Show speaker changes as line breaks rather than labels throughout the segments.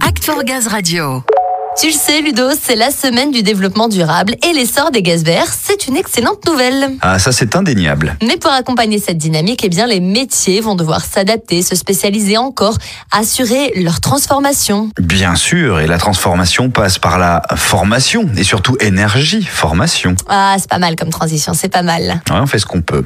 Act for Gaz Radio.
Tu le sais, Ludo, c'est la semaine du développement durable et l'essor des gaz verts, c'est une excellente nouvelle.
Ah, ça c'est indéniable.
Mais pour accompagner cette dynamique, eh bien, les métiers vont devoir s'adapter, se spécialiser encore, assurer leur transformation.
Bien sûr, et la transformation passe par la formation et surtout énergie, formation.
Ah, c'est pas mal comme transition, c'est pas mal.
Ouais, on fait ce qu'on peut.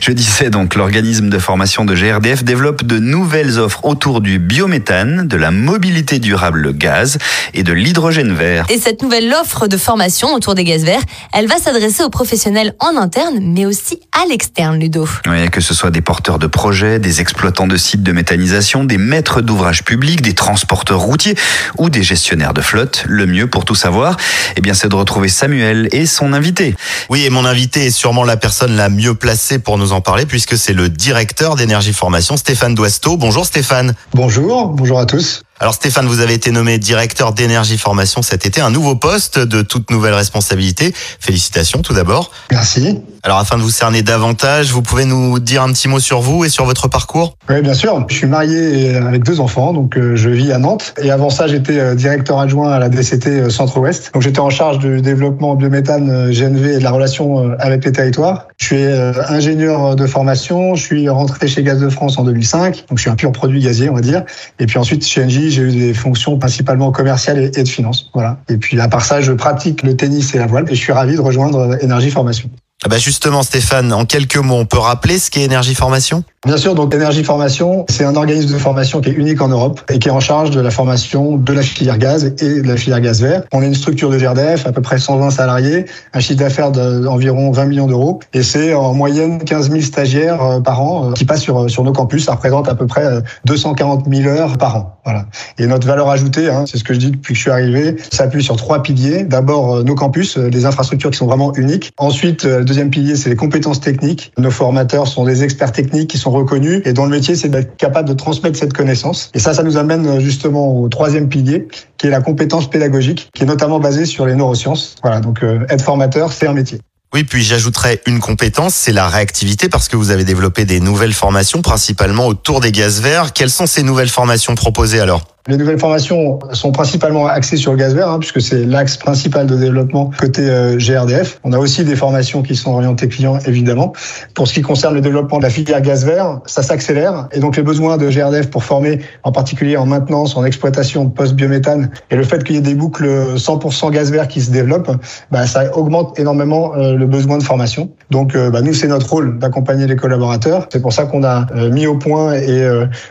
Je disais donc, l'organisme de formation de GRDF développe de nouvelles offres autour du biométhane, de la mobilité durable gaz et de l'hydrogène vert.
Et cette nouvelle offre de formation autour des gaz verts, elle va s'adresser aux professionnels en interne, mais aussi à l'externe, Ludo.
Oui, que ce soit des porteurs de projets, des exploitants de sites de méthanisation, des maîtres d'ouvrage publics, des transporteurs routiers ou des gestionnaires de flotte, le mieux pour tout savoir, eh bien, c'est de retrouver Samuel et son invité.
Oui, et mon invité est sûrement la personne la mieux placée pour nous en parler, puisque c'est le directeur d'énergie formation, Stéphane Douasto. Bonjour Stéphane.
Bonjour, bonjour à tous.
Alors Stéphane, vous avez été nommé directeur d'énergie formation cet été, un nouveau poste de toute nouvelle responsabilité. Félicitations tout d'abord.
Merci.
Alors afin de vous cerner davantage, vous pouvez nous dire un petit mot sur vous et sur votre parcours?
Oui, bien sûr. Je suis marié avec deux enfants, donc euh, je vis à Nantes. Et avant ça, j'étais euh, directeur adjoint à la DCT euh, Centre-Ouest. Donc j'étais en charge du développement biométhane GNV et de la relation avec les territoires. Je suis ingénieur de formation. Je suis rentré chez Gaz de France en 2005. Donc je suis un pur produit gazier, on va dire. Et puis ensuite chez Engie, j'ai eu des fonctions principalement commerciales et de finance. Voilà. Et puis à part ça, je pratique le tennis et la voile. Et je suis ravi de rejoindre Énergie Formation.
Ah bah justement, Stéphane, en quelques mots, on peut rappeler ce qu'est Énergie Formation?
Bien sûr, donc Énergie Formation, c'est un organisme de formation qui est unique en Europe et qui est en charge de la formation de la filière gaz et de la filière gaz vert. On est une structure de GRDF, à peu près 120 salariés, un chiffre d'affaires d'environ 20 millions d'euros et c'est en moyenne 15 000 stagiaires euh, par an euh, qui passent sur, sur nos campus. Ça représente à peu près 240 euh, 000 heures par an. Voilà. Et notre valeur ajoutée, hein, c'est ce que je dis depuis que je suis arrivé, s'appuie sur trois piliers. D'abord, nos campus, des infrastructures qui sont vraiment uniques. Ensuite, deuxième pilier, c'est les compétences techniques. Nos formateurs sont des experts techniques qui sont reconnu et dont le métier c'est d'être capable de transmettre cette connaissance. Et ça, ça nous amène euh, justement au troisième pilier qui est la compétence pédagogique, qui est notamment basée sur les neurosciences. Voilà, donc euh, être formateur, c'est un métier.
Oui, puis j'ajouterais une compétence, c'est la réactivité, parce que vous avez développé des nouvelles formations, principalement autour des gaz verts. Quelles sont ces nouvelles formations proposées alors?
Les nouvelles formations sont principalement axées sur le gaz vert, hein, puisque c'est l'axe principal de développement côté euh, GRDF. On a aussi des formations qui sont orientées clients, évidemment. Pour ce qui concerne le développement de la filière gaz vert, ça s'accélère. Et donc les besoins de GRDF pour former, en particulier en maintenance, en exploitation post-biométhane, et le fait qu'il y ait des boucles 100% gaz vert qui se développent, bah, ça augmente énormément euh, le besoin de formation. Donc euh, bah, nous, c'est notre rôle d'accompagner les collaborateurs. C'est pour ça qu'on a mis au point et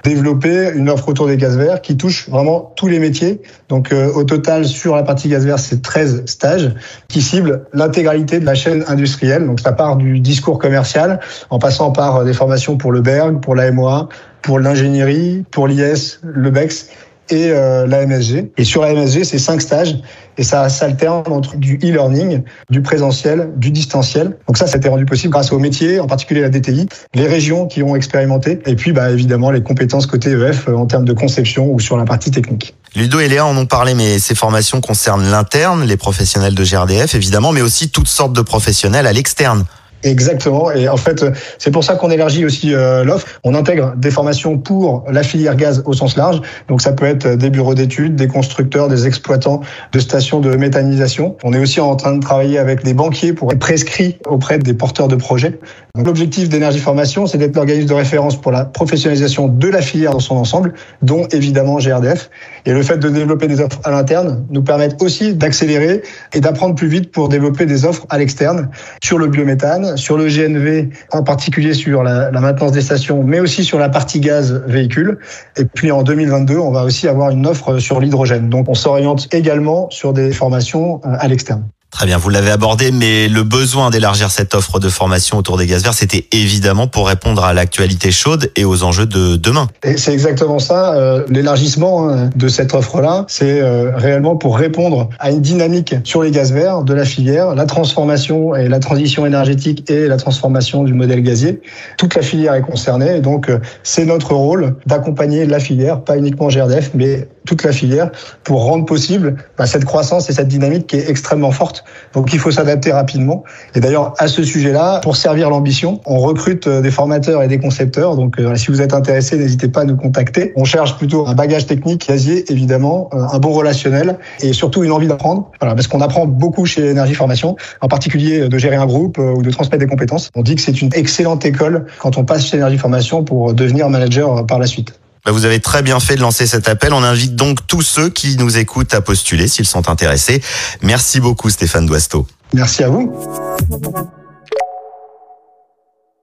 développé une offre autour des gaz verts qui touche vraiment tous les métiers. Donc euh, au total, sur la partie gaz vert, c'est 13 stages qui ciblent l'intégralité de la chaîne industrielle. Donc ça part du discours commercial en passant par euh, des formations pour le Berg, pour la MOA, pour l'ingénierie, pour l'IS, le BEX et euh, la MSG. Et sur la MSG, c'est cinq stages et ça s'alterne entre du e-learning, du présentiel, du distanciel. Donc ça, ça a été rendu possible grâce aux métiers, en particulier la DTI, les régions qui ont expérimenté et puis bah, évidemment les compétences côté EF euh, en termes de conception ou sur la partie technique.
Ludo et Léa en ont parlé, mais ces formations concernent l'interne, les professionnels de GRDF évidemment, mais aussi toutes sortes de professionnels à l'externe.
Exactement. Et en fait, c'est pour ça qu'on élargit aussi euh, l'offre. On intègre des formations pour la filière gaz au sens large. Donc ça peut être des bureaux d'études, des constructeurs, des exploitants de stations de méthanisation. On est aussi en train de travailler avec des banquiers pour être prescrits auprès des porteurs de projets. L'objectif d'énergie formation, c'est d'être l'organisme de référence pour la professionnalisation de la filière dans son ensemble, dont évidemment GRDF. Et le fait de développer des offres à l'interne nous permet aussi d'accélérer et d'apprendre plus vite pour développer des offres à l'externe sur le biométhane, sur le GNV, en particulier sur la, maintenance des stations, mais aussi sur la partie gaz véhicule. Et puis en 2022, on va aussi avoir une offre sur l'hydrogène. Donc on s'oriente également sur des formations euh, à l'externe.
Très bien, vous l'avez abordé, mais le besoin d'élargir cette offre de formation autour des gaz verts, c'était évidemment pour répondre à l'actualité chaude et aux enjeux de demain.
C'est exactement ça. Euh, l'élargissement hein, de cette offre-là, c'est euh, réellement pour répondre à une dynamique sur les gaz verts de la filière, la transformation et la transition énergétique et la transformation du modèle gazier. Toute la filière est concernée, et donc euh, c'est notre rôle d'accompagner la filière, pas uniquement GRDF, mais toute la filière, pour rendre possible bah, cette croissance et cette dynamique qui est extrêmement forte Donc il faut s'adapter rapidement. Et d'ailleurs, à ce sujet-là, pour servir l'ambition, on recrute euh, des formateurs et des concepteurs. Donc euh, si vous êtes intéressé, n'hésitez pas à nous contacter. On cherche plutôt un bagage technique, casier évidemment, euh, un bon relationnel et surtout une envie d'apprendre. Voilà, parce qu'on apprend beaucoup chez Énergie Formation, en particulier de gérer un groupe ou de transmettre des compétences. On dit que c'est une excellente école quand on passe chez Énergie Formation pour devenir manager par la suite.
Bah, vous avez très bien fait de lancer cet appel. On invite donc tous ceux qui nous écoutent à postuler s'ils sont intéressés. Merci beaucoup Stéphane Douasto.
Merci à vous.